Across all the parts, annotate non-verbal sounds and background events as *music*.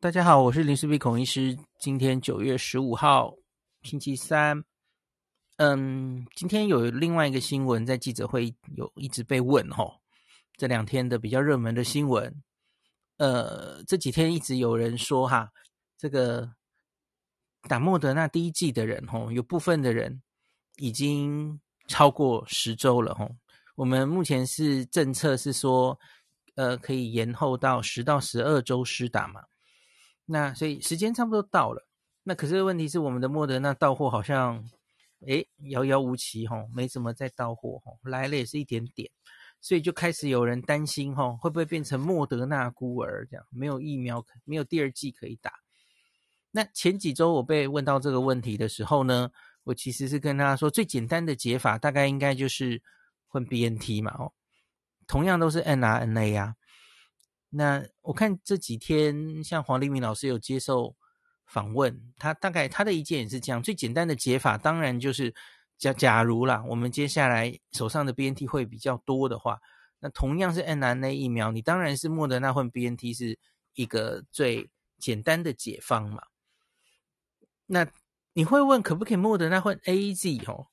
大家好，我是林氏璧孔医师。今天九月十五号，星期三。嗯，今天有另外一个新闻在记者会有一直被问吼，这两天的比较热门的新闻。呃，这几天一直有人说哈，这个打莫德纳第一剂的人哦，有部分的人已经超过十周了哦。我们目前是政策是说，呃，可以延后到十到十二周施打嘛。那所以时间差不多到了，那可是问题是我们的莫德纳到货好像，诶，遥遥无期吼，没怎么再到货吼，来了也是一点点，所以就开始有人担心吼，会不会变成莫德纳孤儿这样，没有疫苗，没有第二剂可以打。那前几周我被问到这个问题的时候呢，我其实是跟他说，最简单的解法大概应该就是混 BNT 嘛哦，同样都是 mRNA 呀。那我看这几天，像黄立明老师有接受访问，他大概他的意见也是这样。最简单的解法，当然就是假假如啦，我们接下来手上的 BNT 会比较多的话，那同样是 mRNA 疫苗，你当然是莫德纳混 BNT 是一个最简单的解方嘛。那你会问可不可以莫德纳混 AZ 哦？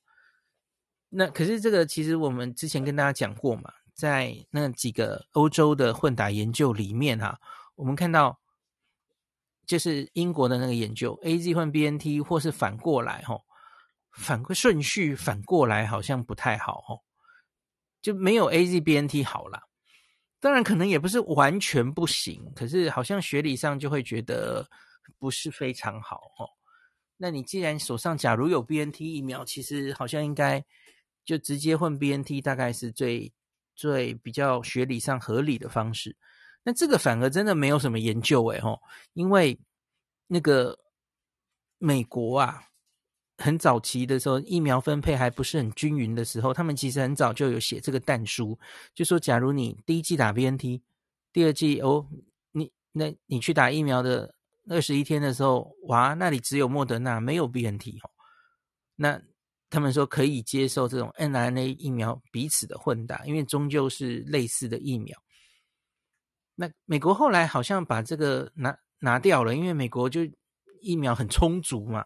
那可是这个其实我们之前跟大家讲过嘛。在那几个欧洲的混打研究里面哈、啊，我们看到就是英国的那个研究，AZ 换 BNT 或是反过来哈，反个顺序反过来好像不太好哦，就没有 AZ BNT 好啦。当然可能也不是完全不行，可是好像学理上就会觉得不是非常好哦。那你既然手上假如有 BNT 疫苗，其实好像应该就直接换 BNT，大概是最。最比较学理上合理的方式，那这个反而真的没有什么研究诶吼，因为那个美国啊，很早期的时候疫苗分配还不是很均匀的时候，他们其实很早就有写这个但书，就说假如你第一季打 BNT，第二季哦，你那你去打疫苗的二十一天的时候，哇，那里只有莫德纳没有 BNT 哦，那。他们说可以接受这种 mRNA 疫苗彼此的混打，因为终究是类似的疫苗。那美国后来好像把这个拿拿掉了，因为美国就疫苗很充足嘛，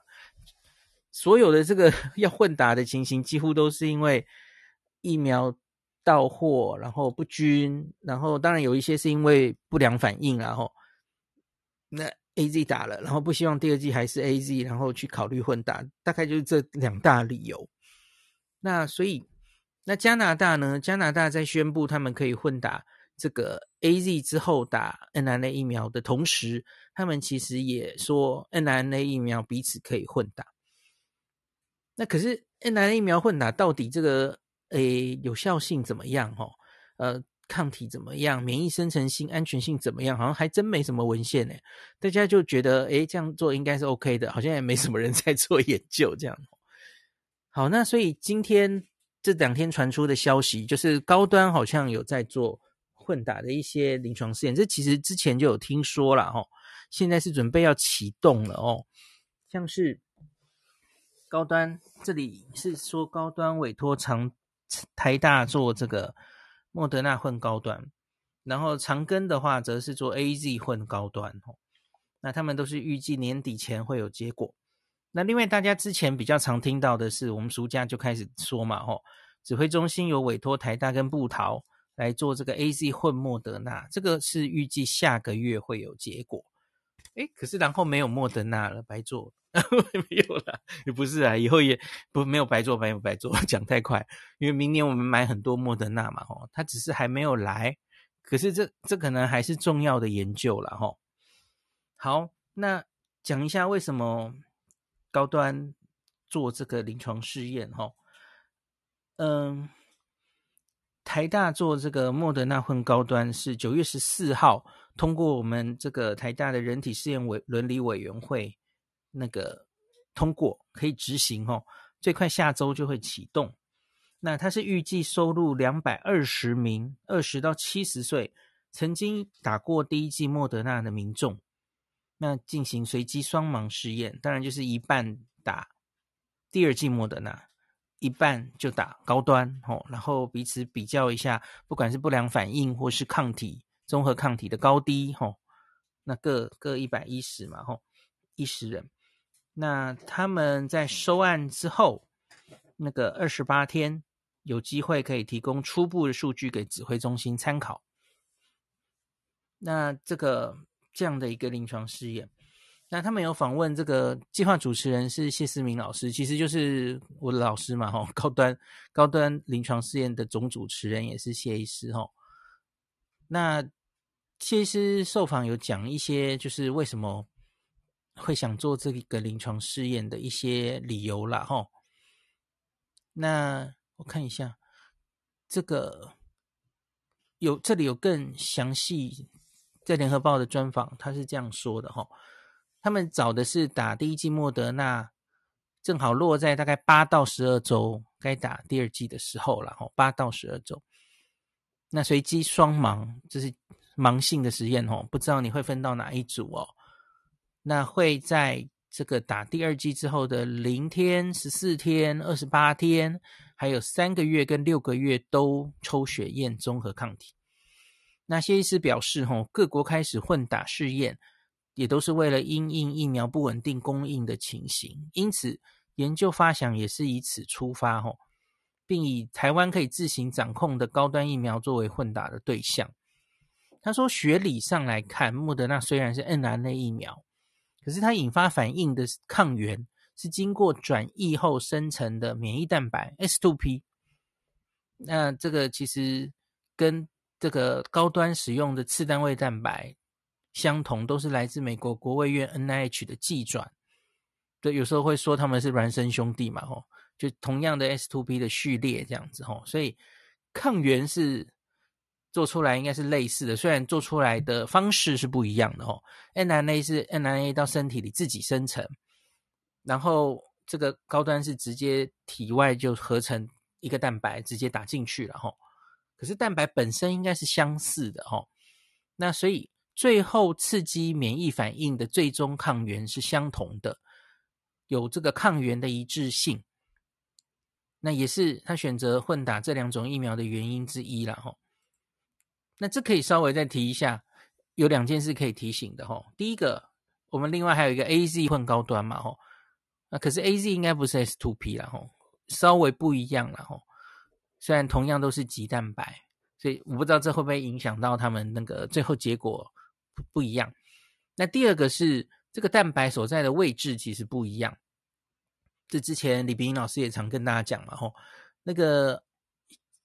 所有的这个 *laughs* 要混打的情形几乎都是因为疫苗到货然后不均，然后当然有一些是因为不良反应，然后那。A Z 打了，然后不希望第二季还是 A Z，然后去考虑混打，大概就是这两大理由。那所以，那加拿大呢？加拿大在宣布他们可以混打这个 A Z 之后打 N N A 疫苗的同时，他们其实也说 N N A 疫苗彼此可以混打。那可是 N N A 疫苗混打到底这个诶有效性怎么样？哈，呃。抗体怎么样？免疫生成性、安全性怎么样？好像还真没什么文献呢。大家就觉得，诶，这样做应该是 OK 的，好像也没什么人 *laughs* 在做研究这样。好，那所以今天这两天传出的消息，就是高端好像有在做混打的一些临床试验。这其实之前就有听说了哦，现在是准备要启动了哦。像是高端这里是说高端委托长台大做这个。莫德纳混高端，然后长庚的话则是做 AZ 混高端，那他们都是预计年底前会有结果。那另外大家之前比较常听到的是，我们暑假就开始说嘛，吼，指挥中心有委托台大跟布桃来做这个 AZ 混莫德纳，这个是预计下个月会有结果。诶，可是然后没有莫德纳了，白做。*laughs* 没有了，也不是啊，以后也不没有白做，没有白做，*laughs* 讲太快，因为明年我们买很多莫德纳嘛，吼，它只是还没有来，可是这这可能还是重要的研究了，吼。好，那讲一下为什么高端做这个临床试验，吼，嗯，台大做这个莫德纳混高端是九月十四号通过我们这个台大的人体试验委伦理委员会。那个通过可以执行哦，最快下周就会启动。那它是预计收录两百二十名二十到七十岁曾经打过第一剂莫德纳的民众，那进行随机双盲试验，当然就是一半打第二剂莫德纳，一半就打高端哦，然后彼此比较一下，不管是不良反应或是抗体综合抗体的高低哦，那各各一百一十嘛，吼，一十人。那他们在收案之后，那个二十八天有机会可以提供初步的数据给指挥中心参考。那这个这样的一个临床试验，那他们有访问这个计划主持人是谢思明老师，其实就是我的老师嘛，吼，高端高端临床试验的总主持人也是谢医师，吼。那谢医师受访有讲一些，就是为什么会想做这个临床试验的一些理由啦，吼。那我看一下，这个有这里有更详细。在联合报的专访，他是这样说的哈，他们找的是打第一剂莫德纳，正好落在大概八到十二周该打第二剂的时候了哈，八到十二周。那随机双盲，这是盲性的实验哦，不知道你会分到哪一组哦。那会在这个打第二剂之后的零天、十四天、二十八天，还有三个月跟六个月都抽血验综合抗体。那谢医师表示，吼，各国开始混打试验，也都是为了因应疫苗不稳定供应的情形，因此研究发想也是以此出发，吼，并以台湾可以自行掌控的高端疫苗作为混打的对象。他说，学理上来看，莫德纳虽然是 nrna 疫苗，可是它引发反应的抗原是经过转译后生成的免疫蛋白 S2P。那这个其实跟这个高端使用的次单位蛋白相同，都是来自美国国卫院 NIH 的寄转。对，有时候会说他们是孪生兄弟嘛，吼，就同样的 S2P 的序列这样子，吼，所以抗原是做出来应该是类似的，虽然做出来的方式是不一样的，吼。mRNA 是 mRNA 到身体里自己生成，然后这个高端是直接体外就合成一个蛋白，直接打进去了，吼。可是蛋白本身应该是相似的哦，那所以最后刺激免疫反应的最终抗原是相同的，有这个抗原的一致性，那也是他选择混打这两种疫苗的原因之一了哈。那这可以稍微再提一下，有两件事可以提醒的哈。第一个，我们另外还有一个 AZ 混高端嘛哈，那可是 AZ 应该不是 S2P 啦哈，稍微不一样了哈。虽然同样都是棘蛋白，所以我不知道这会不会影响到他们那个最后结果不一样。那第二个是这个蛋白所在的位置其实不一样。这之前李冰老师也常跟大家讲嘛，吼，那个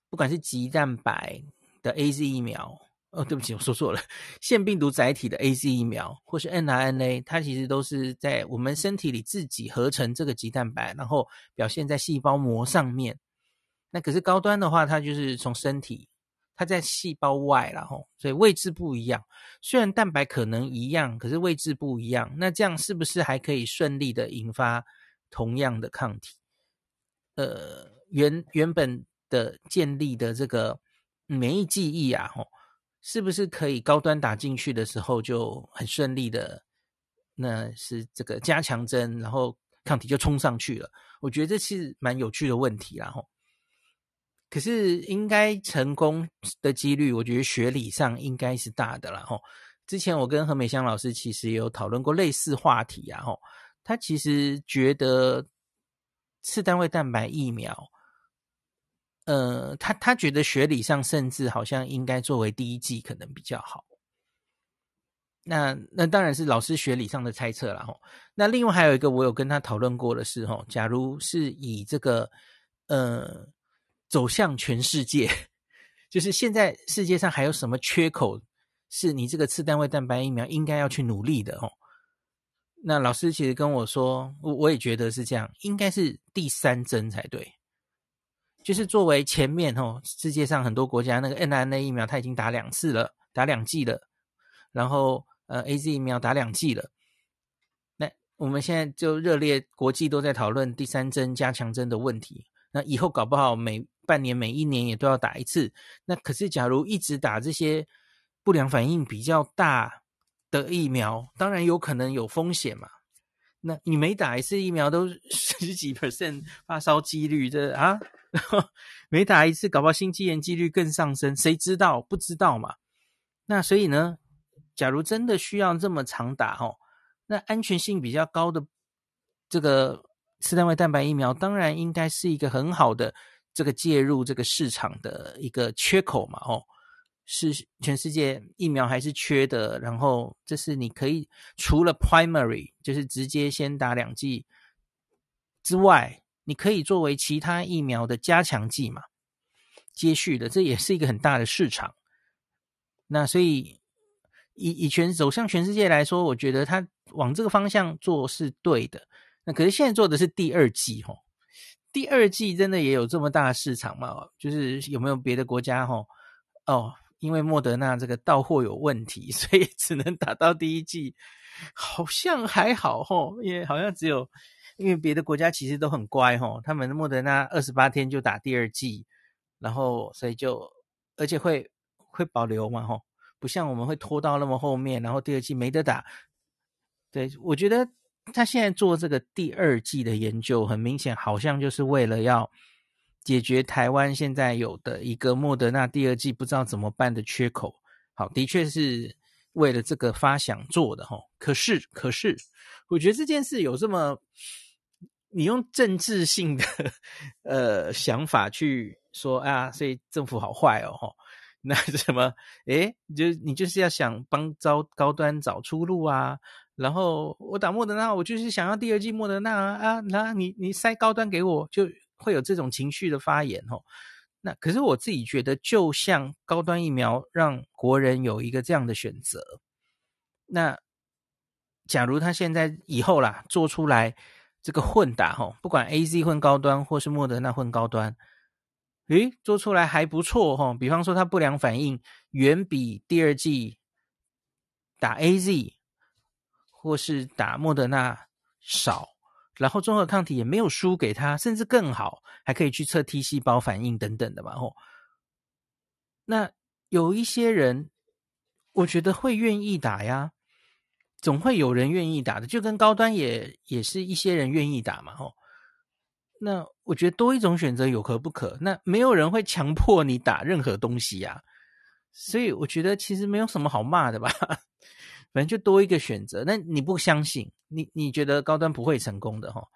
不管是棘蛋白的 AZ 疫苗，哦，对不起，我说错了，腺病毒载体的 AZ 疫苗，或是 mRNA，它其实都是在我们身体里自己合成这个棘蛋白，然后表现在细胞膜上面。那可是高端的话，它就是从身体，它在细胞外了吼，所以位置不一样。虽然蛋白可能一样，可是位置不一样。那这样是不是还可以顺利的引发同样的抗体？呃，原原本的建立的这个免疫记忆啊，吼，是不是可以高端打进去的时候就很顺利的？那是这个加强针，然后抗体就冲上去了。我觉得这是蛮有趣的问题啦，吼。可是应该成功的几率，我觉得学理上应该是大的了吼。之前我跟何美香老师其实也有讨论过类似话题啊吼。他其实觉得次单位蛋白疫苗，呃，他他觉得学理上甚至好像应该作为第一剂可能比较好。那那当然是老师学理上的猜测了吼。那另外还有一个我有跟他讨论过的是吼，假如是以这个呃。走向全世界，就是现在世界上还有什么缺口，是你这个次单位蛋白疫苗应该要去努力的哦。那老师其实跟我说，我我也觉得是这样，应该是第三针才对。就是作为前面哦，世界上很多国家那个 mRNA 疫苗，它已经打两次了，打两剂了，然后呃 AZ 疫苗打两剂了。那我们现在就热烈，国际都在讨论第三针加强针的问题。那以后搞不好每半年、每一年也都要打一次。那可是，假如一直打这些不良反应比较大的疫苗，当然有可能有风险嘛。那你每打一次疫苗都十几 percent 发烧几率，这啊，然 *laughs* 后每打一次，搞不好心肌炎几率更上升，谁知道？不知道嘛。那所以呢，假如真的需要这么长打哦，那安全性比较高的这个次单位蛋白疫苗，当然应该是一个很好的这个介入这个市场的一个缺口嘛哦，是全世界疫苗还是缺的，然后这是你可以除了 primary 就是直接先打两剂之外，你可以作为其他疫苗的加强剂嘛，接续的，这也是一个很大的市场。那所以。以以全走向全世界来说，我觉得他往这个方向做是对的。那可是现在做的是第二季吼，第二季真的也有这么大市场吗？就是有没有别的国家吼？哦，因为莫德纳这个到货有问题，*laughs* 所以只能打到第一季，好像还好吼，也好像只有因为别的国家其实都很乖哈，他们莫德纳二十八天就打第二季，然后所以就而且会会保留嘛吼。不像我们会拖到那么后面，然后第二季没得打。对，我觉得他现在做这个第二季的研究，很明显好像就是为了要解决台湾现在有的一个莫德纳第二季不知道怎么办的缺口。好，的确是为了这个发想做的哈。可是，可是，我觉得这件事有这么，你用政治性的呃想法去说啊，所以政府好坏哦，那什么？诶，你就你就是要想帮招高端找出路啊。然后我打莫德纳，我就是想要第二剂莫德纳啊。啊，那你你塞高端给我，就会有这种情绪的发言哦。那可是我自己觉得，就像高端疫苗让国人有一个这样的选择。那假如他现在以后啦做出来这个混打吼，不管 AZ 混高端或是莫德纳混高端。诶，做出来还不错哈，比方说它不良反应远比第二季打 AZ 或是打莫德纳少，然后综合抗体也没有输给他，甚至更好，还可以去测 T 细胞反应等等的嘛吼。那有一些人，我觉得会愿意打呀，总会有人愿意打的，就跟高端也也是一些人愿意打嘛吼。那我觉得多一种选择有何不可？那没有人会强迫你打任何东西呀，所以我觉得其实没有什么好骂的吧。反正就多一个选择。那你不相信，你你觉得高端不会成功的齁？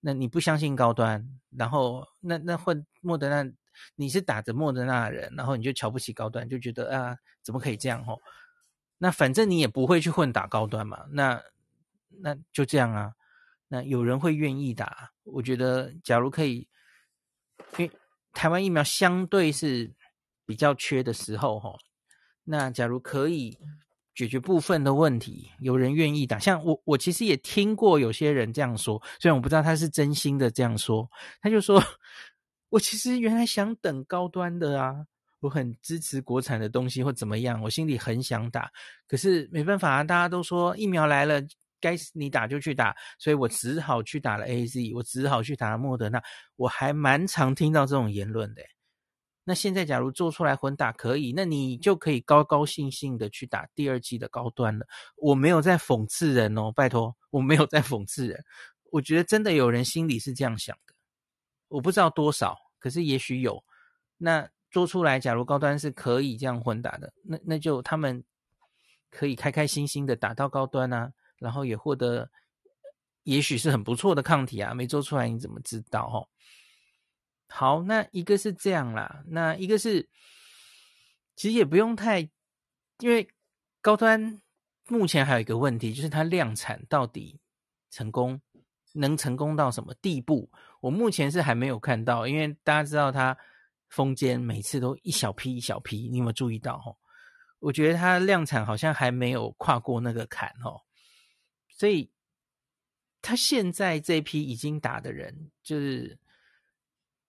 那你不相信高端，然后那那混莫德纳，你是打着莫德纳的人，然后你就瞧不起高端，就觉得啊，怎么可以这样齁？那反正你也不会去混打高端嘛，那那就这样啊。那有人会愿意打？我觉得，假如可以，因为台湾疫苗相对是比较缺的时候，哈，那假如可以解决部分的问题，有人愿意打。像我，我其实也听过有些人这样说，虽然我不知道他是真心的这样说，他就说，我其实原来想等高端的啊，我很支持国产的东西或怎么样，我心里很想打，可是没办法啊，大家都说疫苗来了。该你打就去打，所以我只好去打了 AZ，我只好去打了莫德纳。我还蛮常听到这种言论的。那现在假如做出来混打可以，那你就可以高高兴兴的去打第二季的高端了。我没有在讽刺人哦，拜托，我没有在讽刺人。我觉得真的有人心里是这样想的，我不知道多少，可是也许有。那做出来，假如高端是可以这样混打的，那那就他们可以开开心心的打到高端啊。然后也获得，也许是很不错的抗体啊，没做出来你怎么知道哦？好，那一个是这样啦，那一个是其实也不用太，因为高端目前还有一个问题，就是它量产到底成功能成功到什么地步？我目前是还没有看到，因为大家知道它封间每次都一小批一小批，你有没有注意到哦？我觉得它量产好像还没有跨过那个坎哦。所以，他现在这批已经打的人，就是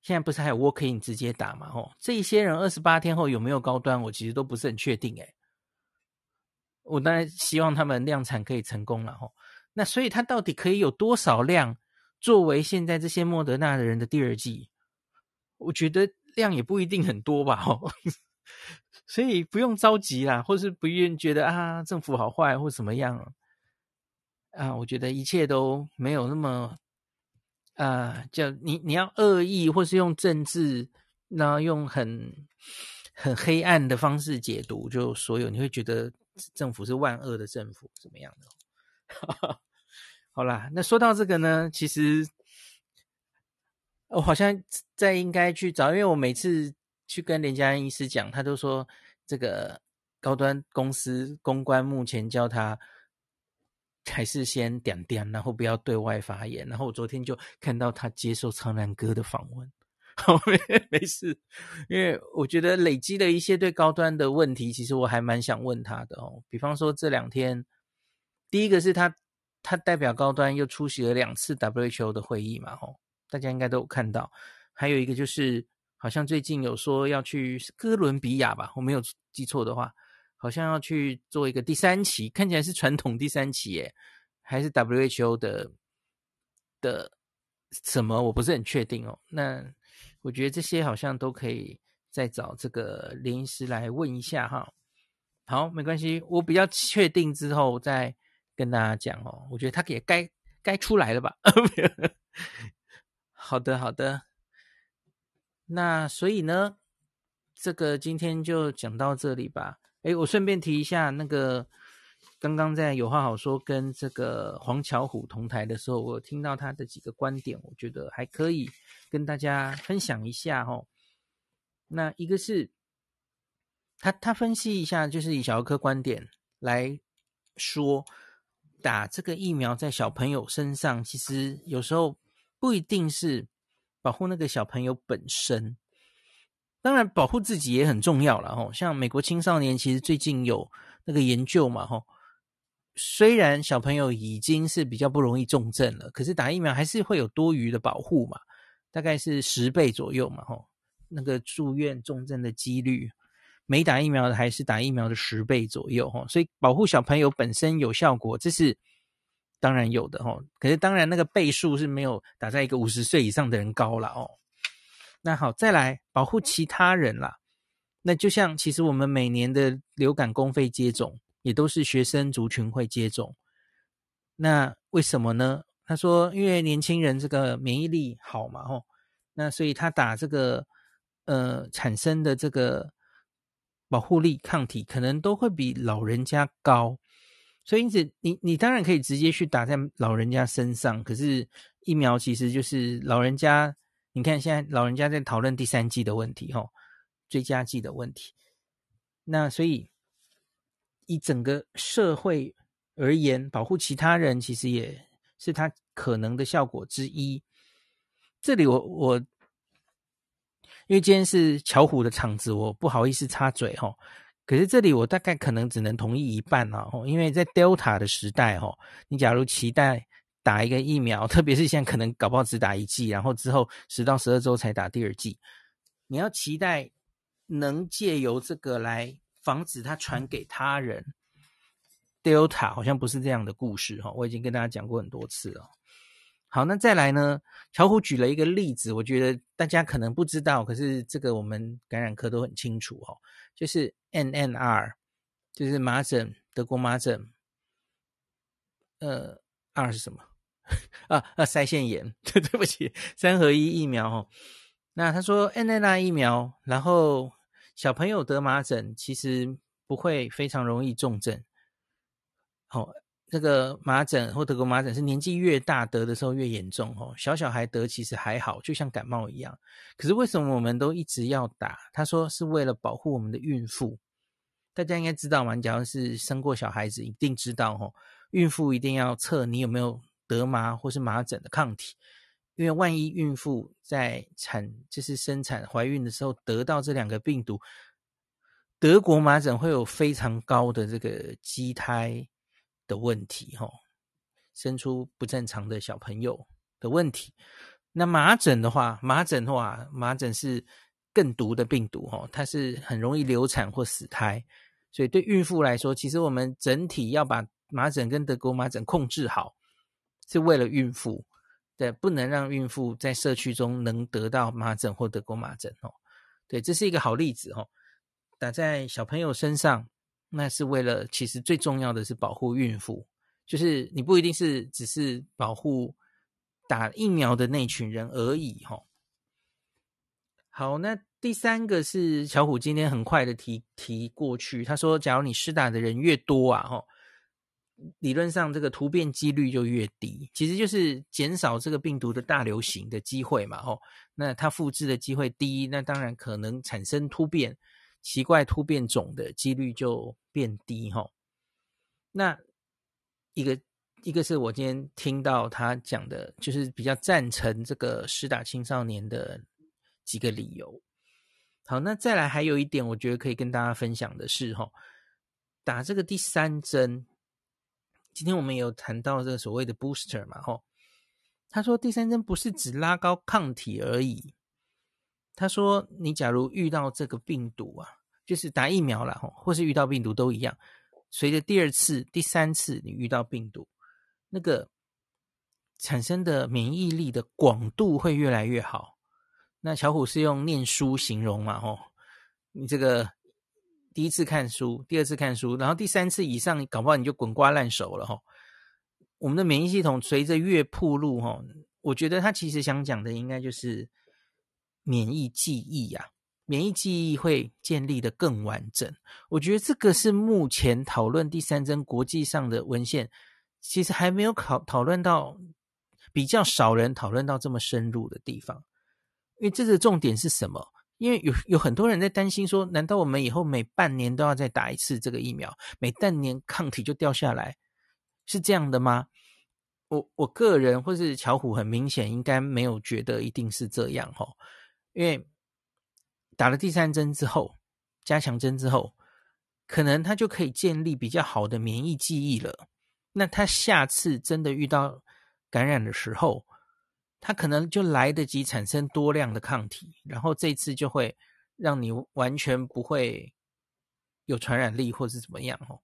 现在不是还有 walk-in 直接打嘛？吼，这一些人二十八天后有没有高端，我其实都不是很确定。诶，我当然希望他们量产可以成功了。吼，那所以他到底可以有多少量作为现在这些莫德纳的人的第二剂？我觉得量也不一定很多吧。吼，*laughs* 所以不用着急啦，或是不愿觉得啊政府好坏或怎么样。啊，我觉得一切都没有那么，啊，叫你你要恶意，或是用政治，然后用很很黑暗的方式解读，就所有你会觉得政府是万恶的政府，怎么样的？*laughs* 好啦，那说到这个呢，其实我好像在应该去找，因为我每次去跟连家医师讲，他都说这个高端公司公关目前叫他还是先点点，然后不要对外发言。然后我昨天就看到他接受苍蓝鸽的访问。好，没事，因为我觉得累积了一些对高端的问题，其实我还蛮想问他的哦。比方说这两天，第一个是他他代表高端又出席了两次 WHO 的会议嘛，吼，大家应该都有看到。还有一个就是，好像最近有说要去哥伦比亚吧，我没有记错的话，好像要去做一个第三期，看起来是传统第三期耶，还是 WHO 的的什么？我不是很确定哦。那。我觉得这些好像都可以再找这个临时来问一下哈。好，没关系，我比较确定之后再跟大家讲哦。我觉得他也该该出来了吧？*laughs* 好的，好的。那所以呢，这个今天就讲到这里吧。诶，我顺便提一下那个。刚刚在有话好说跟这个黄巧虎同台的时候，我听到他的几个观点，我觉得还可以跟大家分享一下哦。那一个是他他分析一下，就是以小儿科观点来说，打这个疫苗在小朋友身上，其实有时候不一定是保护那个小朋友本身，当然保护自己也很重要了哦。像美国青少年其实最近有那个研究嘛，吼。虽然小朋友已经是比较不容易重症了，可是打疫苗还是会有多余的保护嘛，大概是十倍左右嘛，吼，那个住院重症的几率，没打疫苗的还是打疫苗的十倍左右，吼，所以保护小朋友本身有效果，这是当然有的，吼，可是当然那个倍数是没有打在一个五十岁以上的人高了哦。那好，再来保护其他人啦，那就像其实我们每年的流感、公费接种。也都是学生族群会接种，那为什么呢？他说，因为年轻人这个免疫力好嘛，吼，那所以他打这个呃产生的这个保护力抗体可能都会比老人家高，所以因此你你当然可以直接去打在老人家身上，可是疫苗其实就是老人家，你看现在老人家在讨论第三季的问题，吼，追加季的问题，那所以。以整个社会而言，保护其他人其实也是他可能的效果之一。这里我我，因为今天是巧虎的场子，我不好意思插嘴哈。可是这里我大概可能只能同意一半啊，因为在 Delta 的时代哈，你假如期待打一个疫苗，特别是现在可能搞不好只打一剂，然后之后十到十二周才打第二剂，你要期待能借由这个来。防止它传给他人，Delta 好像不是这样的故事哈，我已经跟大家讲过很多次了。好，那再来呢？巧虎举了一个例子，我觉得大家可能不知道，可是这个我们感染科都很清楚哈，就是 N N R，就是麻疹，德国麻疹。呃，R 是什么？*laughs* 啊啊，腮腺炎，对 *laughs* 对不起，三合一疫苗哦。那他说 n n r 疫苗，然后。小朋友得麻疹其实不会非常容易重症。哦，这个麻疹或德国麻疹是年纪越大得的时候越严重。哦，小小孩得其实还好，就像感冒一样。可是为什么我们都一直要打？他说是为了保护我们的孕妇。大家应该知道嘛？你假如是生过小孩子，一定知道。哦，孕妇一定要测你有没有得麻或是麻疹的抗体。因为万一孕妇在产就是生产怀孕的时候得到这两个病毒，德国麻疹会有非常高的这个畸胎的问题，吼，生出不正常的小朋友的问题。那麻疹的话，麻疹的话，麻疹是更毒的病毒，吼，它是很容易流产或死胎。所以对孕妇来说，其实我们整体要把麻疹跟德国麻疹控制好，是为了孕妇。对，不能让孕妇在社区中能得到麻疹或得过麻疹哦。对，这是一个好例子哦。打在小朋友身上，那是为了，其实最重要的是保护孕妇，就是你不一定是只是保护打疫苗的那群人而已哈。好，那第三个是巧虎今天很快的提提过去，他说，假如你施打的人越多啊，吼，理论上这个突变几率就越低，其实就是减少这个病毒的大流行的机会嘛，吼，那它复制的机会低，那当然可能产生突变、奇怪突变种的几率就变低，吼。那一个一个是我今天听到他讲的，就是比较赞成这个施打青少年的几个理由。好，那再来还有一点，我觉得可以跟大家分享的是，哈，打这个第三针，今天我们有谈到这个所谓的 booster 嘛，哈，他说第三针不是只拉高抗体而已，他说你假如遇到这个病毒啊，就是打疫苗了，哈，或是遇到病毒都一样，随着第二次、第三次你遇到病毒，那个产生的免疫力的广度会越来越好。那巧虎是用念书形容嘛？吼，你这个第一次看书，第二次看书，然后第三次以上，搞不好你就滚瓜烂熟了吼。我们的免疫系统随着越暴露吼，我觉得他其实想讲的应该就是免疫记忆呀，免疫记忆会建立的更完整。我觉得这个是目前讨论第三针国际上的文献，其实还没有考讨论到，比较少人讨论到这么深入的地方。因为这个重点是什么？因为有有很多人在担心说，难道我们以后每半年都要再打一次这个疫苗，每半年抗体就掉下来，是这样的吗？我我个人或是巧虎很明显应该没有觉得一定是这样哈，因为打了第三针之后，加强针之后，可能他就可以建立比较好的免疫记忆了。那他下次真的遇到感染的时候，它可能就来得及产生多量的抗体，然后这次就会让你完全不会有传染力，或是怎么样哦。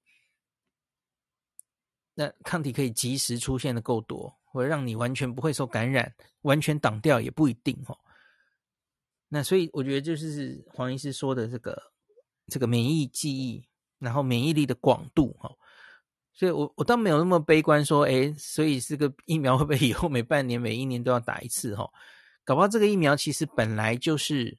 那抗体可以及时出现的够多，或者让你完全不会受感染，完全挡掉也不一定哦。那所以我觉得就是黄医师说的这个这个免疫记忆，然后免疫力的广度哦。所以我我倒没有那么悲观，说，诶，所以这个疫苗会不会以后每半年、每一年都要打一次？哈，搞不好这个疫苗其实本来就是，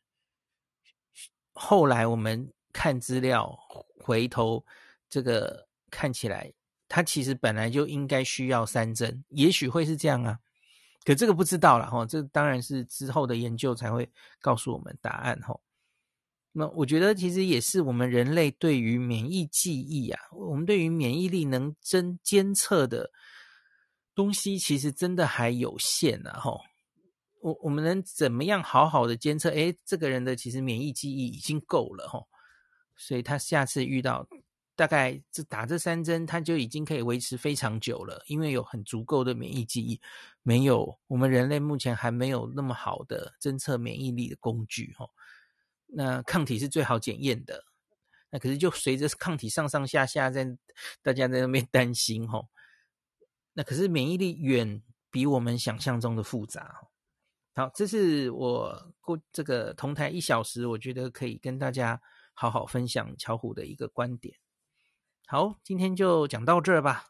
后来我们看资料，回头这个看起来，它其实本来就应该需要三针，也许会是这样啊，可这个不知道了，哈，这当然是之后的研究才会告诉我们答案，哈。那我觉得其实也是我们人类对于免疫记忆啊，我们对于免疫力能侦监测的东西，其实真的还有限啊！吼，我我们能怎么样好好的监测？诶，这个人的其实免疫记忆已经够了吼，所以他下次遇到大概这打这三针，他就已经可以维持非常久了，因为有很足够的免疫记忆。没有，我们人类目前还没有那么好的侦测免疫力的工具吼。那抗体是最好检验的，那可是就随着抗体上上下下在大家在那边担心吼，那可是免疫力远比我们想象中的复杂。好，这是我过这个同台一小时，我觉得可以跟大家好好分享巧虎的一个观点。好，今天就讲到这儿吧。